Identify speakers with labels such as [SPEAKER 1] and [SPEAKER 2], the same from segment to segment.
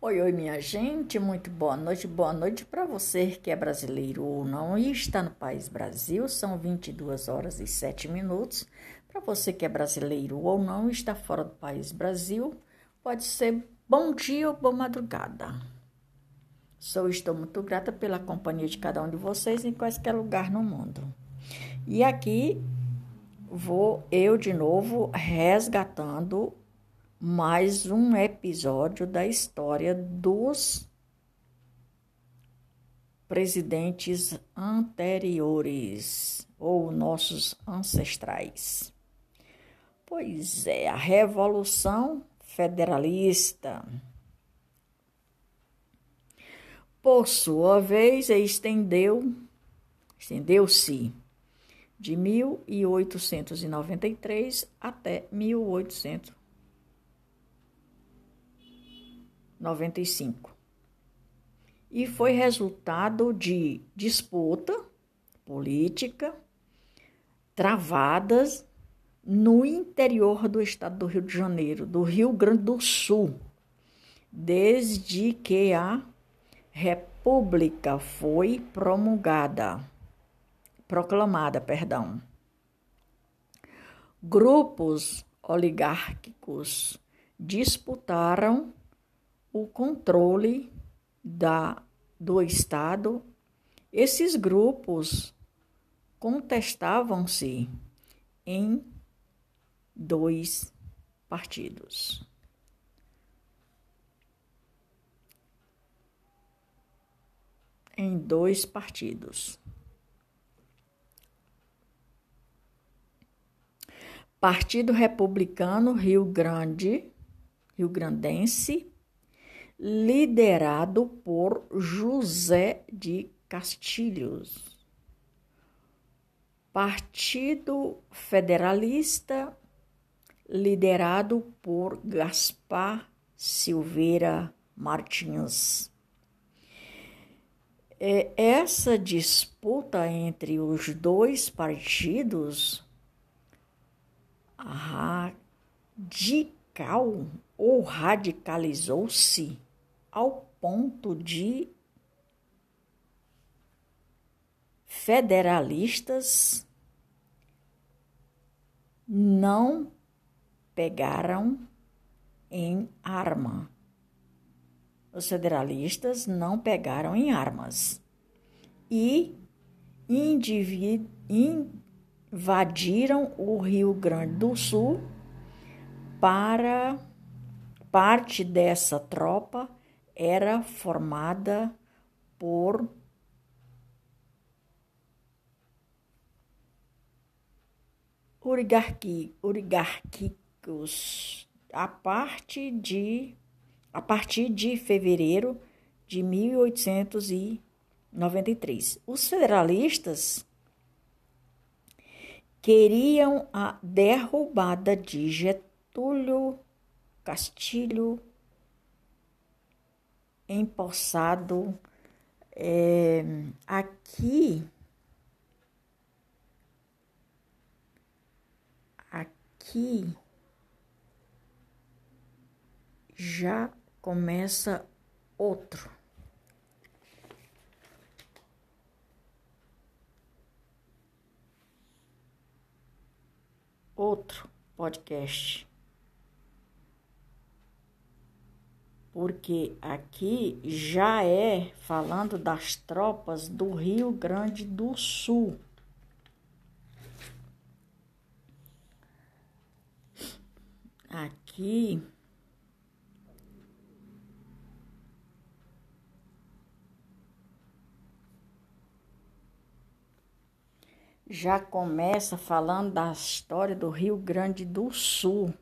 [SPEAKER 1] Oi, oi, minha gente, muito boa noite, boa noite para você que é brasileiro ou não e está no país Brasil, são 22 horas e 7 minutos. Para você que é brasileiro ou não e está fora do país Brasil, pode ser bom dia ou boa madrugada. Sou estou muito grata pela companhia de cada um de vocês em qualquer lugar no mundo. E aqui vou eu de novo resgatando mais um episódio da história dos presidentes anteriores ou nossos ancestrais. Pois é, a Revolução Federalista. Por sua vez, estendeu, estendeu-se de 1893 até 1800 95. E foi resultado de disputa política travadas no interior do estado do Rio de Janeiro, do Rio Grande do Sul, desde que a República foi promulgada, proclamada, perdão. Grupos oligárquicos disputaram o controle da, do Estado, esses grupos contestavam-se em dois partidos. Em dois partidos. Partido Republicano Rio Grande, Rio Grandense, liderado por José de Castilhos. Partido Federalista, liderado por Gaspar Silveira Martins. É, essa disputa entre os dois partidos radical ou radicalizou-se ao ponto de federalistas não pegaram em arma. Os federalistas não pegaram em armas e invadiram o Rio Grande do Sul para parte dessa tropa era formada por oligarquicos a partir de a partir de fevereiro de 1893. Os federalistas queriam a derrubada de Getúlio Castilho empossado é, aqui. Aqui já começa outro. Outro podcast. Porque aqui já é falando das tropas do Rio Grande do Sul. Aqui já começa falando da história do Rio Grande do Sul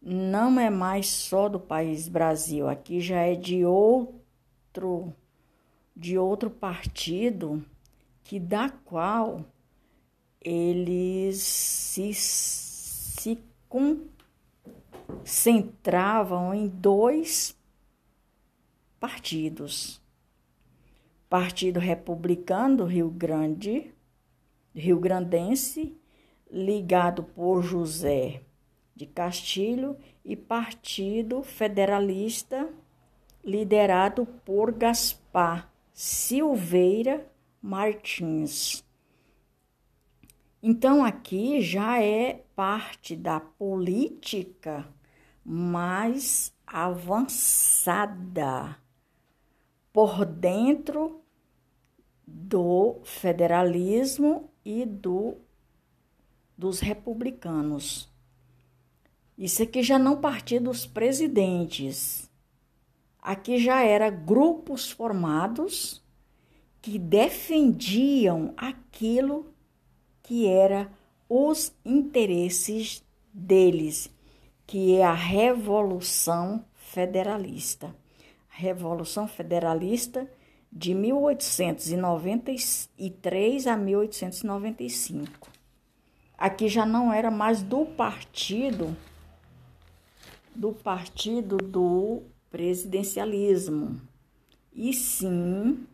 [SPEAKER 1] não é mais só do país Brasil, aqui já é de outro de outro partido que da qual eles se, se concentravam em dois partidos. Partido Republicano do Rio Grande, Rio Grandense, ligado por José de Castilho e Partido Federalista liderado por Gaspar Silveira Martins. Então aqui já é parte da política mais avançada por dentro do federalismo e do dos republicanos. Isso aqui já não partia dos presidentes. Aqui já era grupos formados que defendiam aquilo que era os interesses deles, que é a Revolução Federalista. Revolução Federalista de 1893 a 1895. Aqui já não era mais do partido do partido do presidencialismo, e sim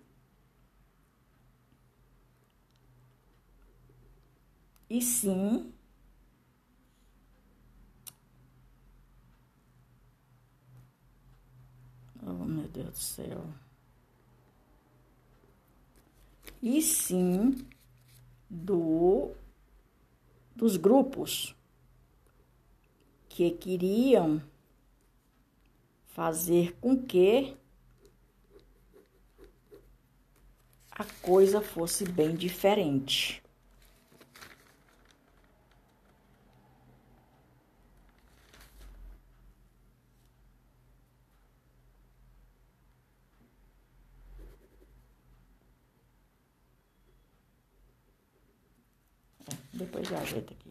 [SPEAKER 1] e sim Oh, meu Deus do céu. E sim do dos grupos que queriam fazer com que a coisa fosse bem diferente. Depois já ajeita aqui.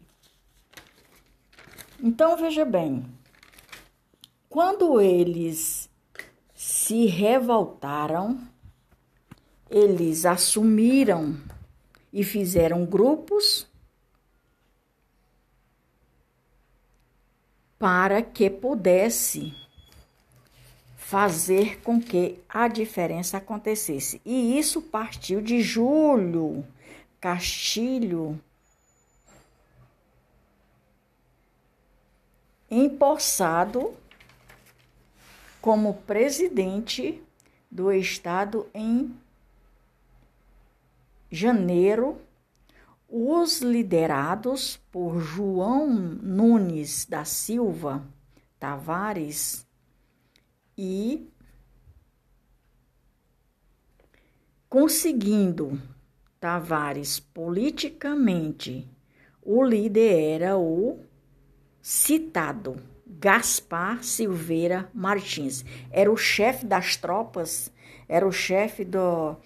[SPEAKER 1] Então veja bem, quando eles se revoltaram, eles assumiram e fizeram grupos para que pudesse fazer com que a diferença acontecesse. E isso partiu de Júlio Castilho empossado como presidente do estado em janeiro, os liderados por João Nunes da Silva Tavares e conseguindo Tavares politicamente, o líder era o citado Gaspar Silveira Martins. Era o chefe das tropas, era o chefe do,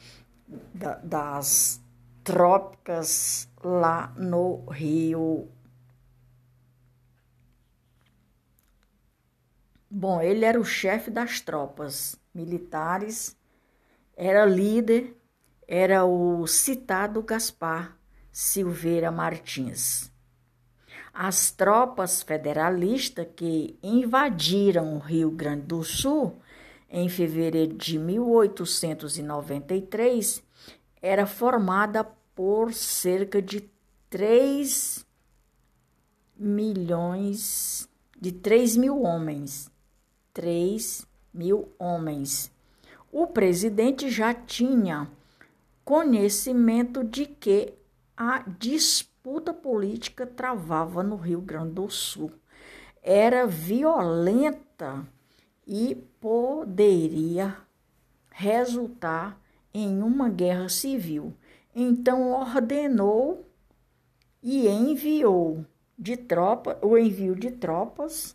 [SPEAKER 1] da, das trópicas lá no Rio. Bom, ele era o chefe das tropas militares, era líder, era o citado Gaspar Silveira Martins. As tropas federalistas que invadiram o Rio Grande do Sul em fevereiro de 1893 era formada por cerca de 3 milhões de 3 mil homens. 3 mil homens. O presidente já tinha conhecimento de que a disputa disputa política travava no Rio Grande do Sul. Era violenta e poderia resultar em uma guerra civil. Então ordenou e enviou de tropa, o envio de tropas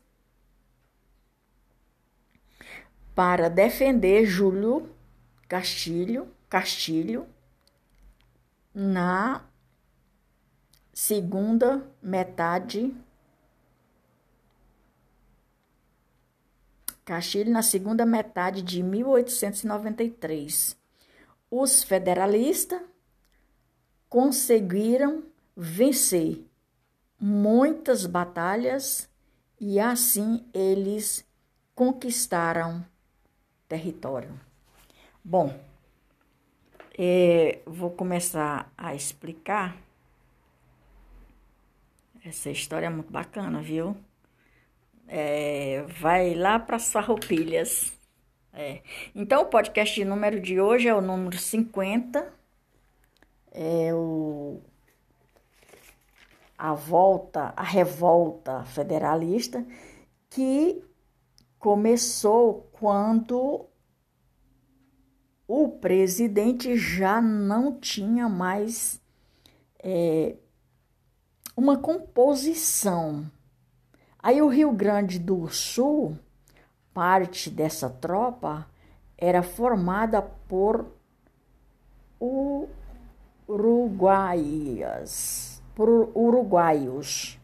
[SPEAKER 1] para defender Júlio Castilho, Castilho na segunda metade. Castilho na segunda metade de 1893. Os federalistas conseguiram vencer muitas batalhas e assim eles conquistaram território. Bom, é, vou começar a explicar essa história é muito bacana, viu? É, vai lá para Farroupilhas, É. Então, o podcast número de hoje é o número 50. É o a volta, a revolta federalista que começou quando o presidente já não tinha mais é, uma composição. Aí o Rio Grande do Sul, parte dessa tropa, era formada por uruguaias, por uruguaios.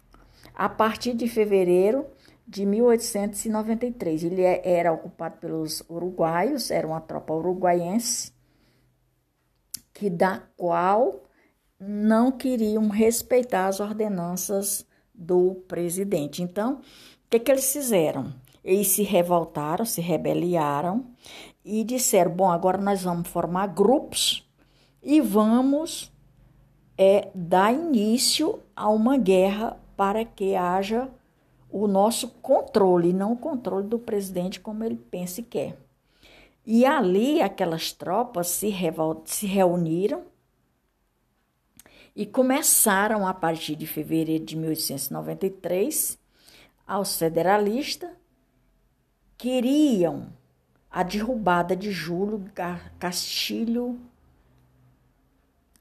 [SPEAKER 1] A partir de fevereiro de 1893. Ele é, era ocupado pelos uruguaios, era uma tropa uruguaiense, que da qual não queriam respeitar as ordenanças do presidente. Então, o que, que eles fizeram? Eles se revoltaram, se rebeliaram e disseram: bom, agora nós vamos formar grupos e vamos é, dar início a uma guerra para que haja o nosso controle, não o controle do presidente como ele pensa e quer. E ali aquelas tropas se, se reuniram e começaram a partir de fevereiro de 1893 aos federalistas queriam a derrubada de Júlio Castilho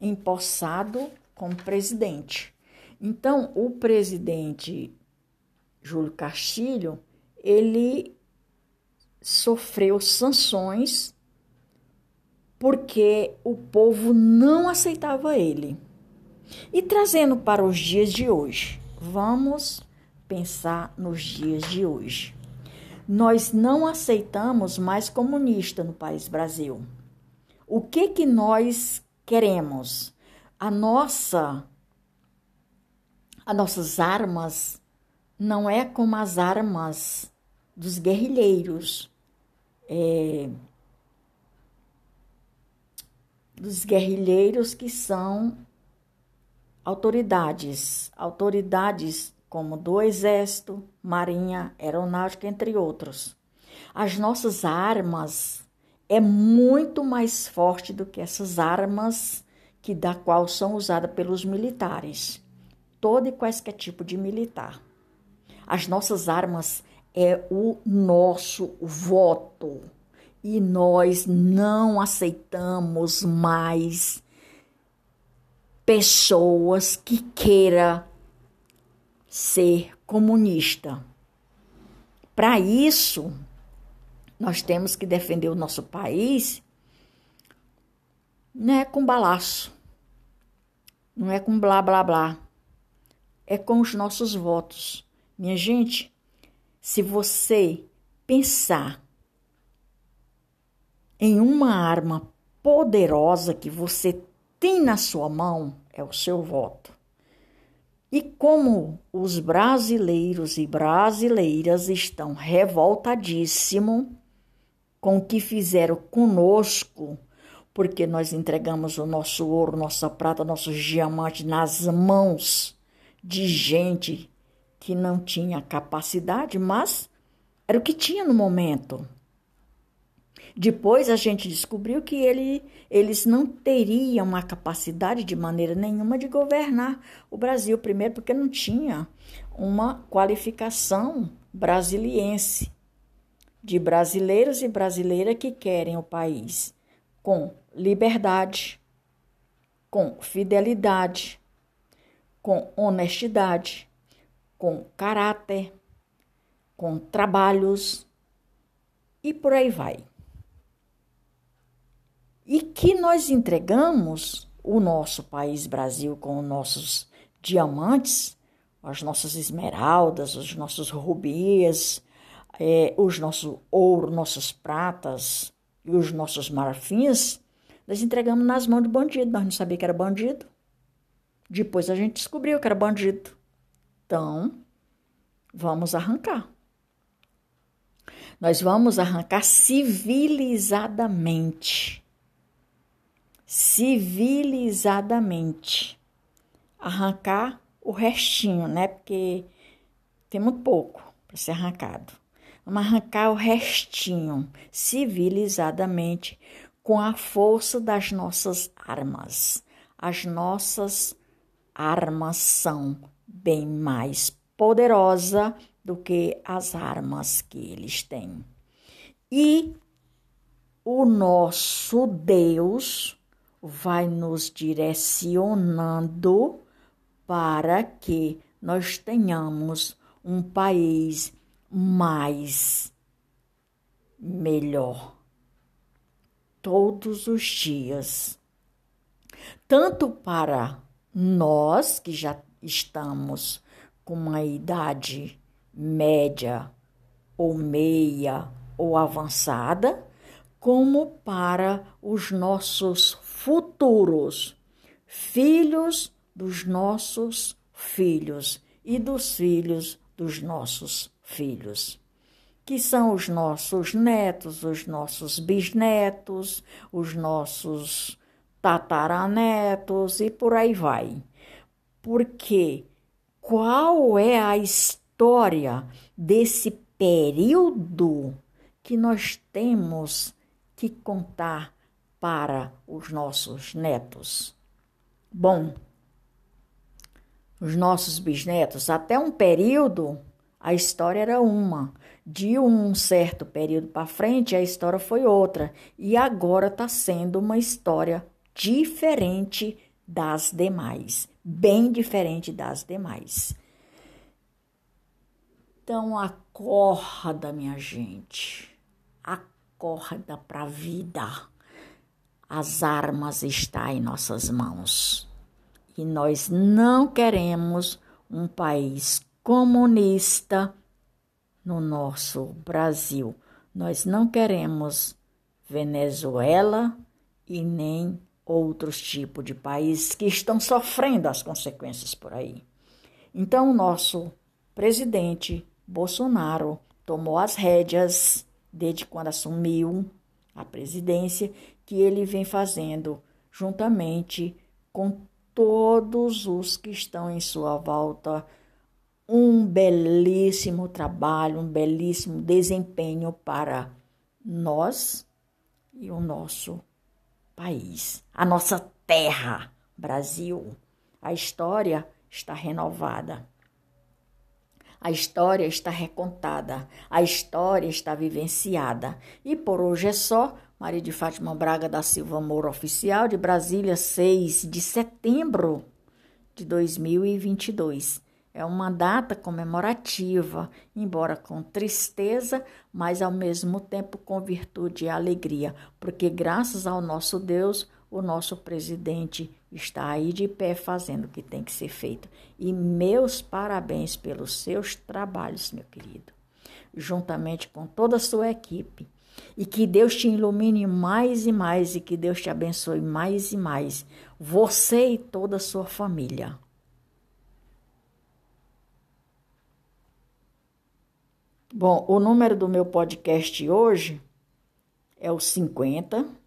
[SPEAKER 1] empossado como presidente. Então, o presidente Júlio Castilho, ele sofreu sanções porque o povo não aceitava ele. E trazendo para os dias de hoje, vamos pensar nos dias de hoje. Nós não aceitamos mais comunista no país Brasil. O que que nós queremos? A nossa as nossas armas não é como as armas dos guerrilheiros, é, dos guerrilheiros que são autoridades, autoridades como do Exército, Marinha, Aeronáutica, entre outros. As nossas armas é muito mais forte do que essas armas que da qual são usadas pelos militares, todo e quaisquer tipo de militar. As nossas armas é o nosso voto. E nós não aceitamos mais pessoas que queira ser comunista. Para isso, nós temos que defender o nosso país não é com balaço, não é com blá blá blá, é com os nossos votos. Minha gente, se você pensar em uma arma poderosa que você tem na sua mão, é o seu voto. E como os brasileiros e brasileiras estão revoltadíssimos com o que fizeram conosco, porque nós entregamos o nosso ouro, nossa prata, nossos diamantes nas mãos de gente que não tinha capacidade, mas era o que tinha no momento. Depois a gente descobriu que ele, eles não teriam a capacidade de maneira nenhuma de governar o Brasil, primeiro porque não tinha uma qualificação brasiliense de brasileiros e brasileiras que querem o país com liberdade, com fidelidade, com honestidade, com caráter, com trabalhos e por aí vai. E que nós entregamos o nosso país Brasil com os nossos diamantes, as nossas esmeraldas, os nossos rubis, é, os nossos ouro, nossas pratas e os nossos marfins, nós entregamos nas mãos do bandido. Nós não sabíamos que era bandido. Depois a gente descobriu que era bandido. Então, vamos arrancar. Nós vamos arrancar civilizadamente. Civilizadamente. Arrancar o restinho, né? Porque tem muito pouco para ser arrancado. Vamos arrancar o restinho civilizadamente com a força das nossas armas. As nossas armas são bem mais poderosas do que as armas que eles têm. E o nosso Deus vai nos direcionando para que nós tenhamos um país mais melhor todos os dias, tanto para nós que já estamos com uma idade média ou meia ou avançada, como para os nossos futuros filhos dos nossos filhos e dos filhos dos nossos filhos, que são os nossos netos, os nossos bisnetos, os nossos tataranetos e por aí vai. Porque qual é a história desse período que nós temos que contar para os nossos netos? Bom, os nossos bisnetos, até um período, a história era uma. De um certo período para frente, a história foi outra. E agora está sendo uma história diferente das demais. Bem diferente das demais. Então, acorda, minha gente. Acorda para a vida. As armas estão em nossas mãos. E nós não queremos um país comunista no nosso Brasil. Nós não queremos Venezuela e nem outros tipos de países que estão sofrendo as consequências por aí. Então, o nosso presidente Bolsonaro tomou as rédeas desde quando assumiu a presidência, que ele vem fazendo juntamente com todos os que estão em sua volta um belíssimo trabalho, um belíssimo desempenho para nós e o nosso país, a nossa terra, Brasil. A história está renovada. A história está recontada, a história está vivenciada. E por hoje é só. Maria de Fátima Braga da Silva Moura Oficial, de Brasília, 6 de setembro de 2022. É uma data comemorativa, embora com tristeza, mas ao mesmo tempo com virtude e alegria, porque graças ao nosso Deus, o nosso presidente está aí de pé fazendo o que tem que ser feito. E meus parabéns pelos seus trabalhos, meu querido, juntamente com toda a sua equipe. E que Deus te ilumine mais e mais e que Deus te abençoe mais e mais, você e toda a sua família. Bom, o número do meu podcast hoje é o 50.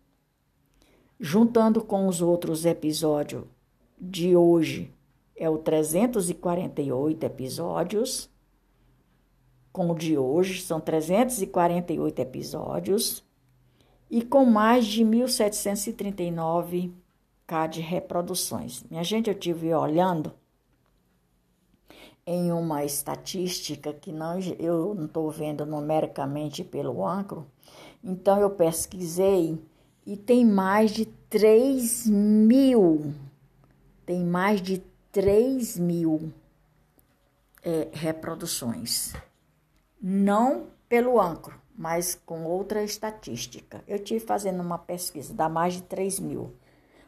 [SPEAKER 1] Juntando com os outros episódios de hoje, é o 348 episódios. Com o de hoje, são 348 episódios. E com mais de 1739k de reproduções. Minha gente, eu tive olhando em uma estatística que não, eu não estou vendo numericamente pelo Ancro, então eu pesquisei e tem mais de 3 mil, tem mais de 3 mil é, reproduções. Não pelo Ancro, mas com outra estatística. Eu tive fazendo uma pesquisa, dá mais de 3 mil.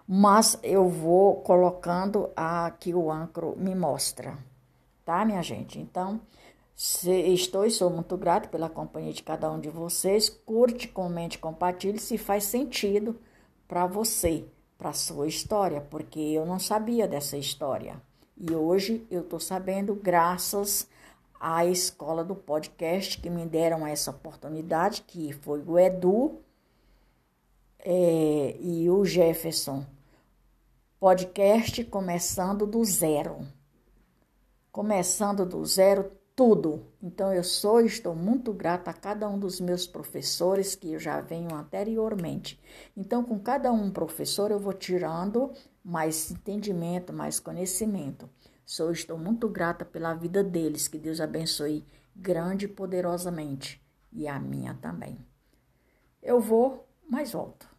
[SPEAKER 1] Mas eu vou colocando a que o Ancro me mostra tá, minha gente? Então, estou e sou muito grato pela companhia de cada um de vocês. Curte, comente, compartilhe se faz sentido para você, para sua história, porque eu não sabia dessa história. E hoje eu estou sabendo graças à escola do podcast que me deram essa oportunidade, que foi o Edu é, e o Jefferson. Podcast começando do zero começando do zero tudo. Então eu sou e estou muito grata a cada um dos meus professores que eu já venho anteriormente. Então com cada um professor eu vou tirando mais entendimento, mais conhecimento. Sou estou muito grata pela vida deles, que Deus abençoe grande e poderosamente e a minha também. Eu vou, mas volto.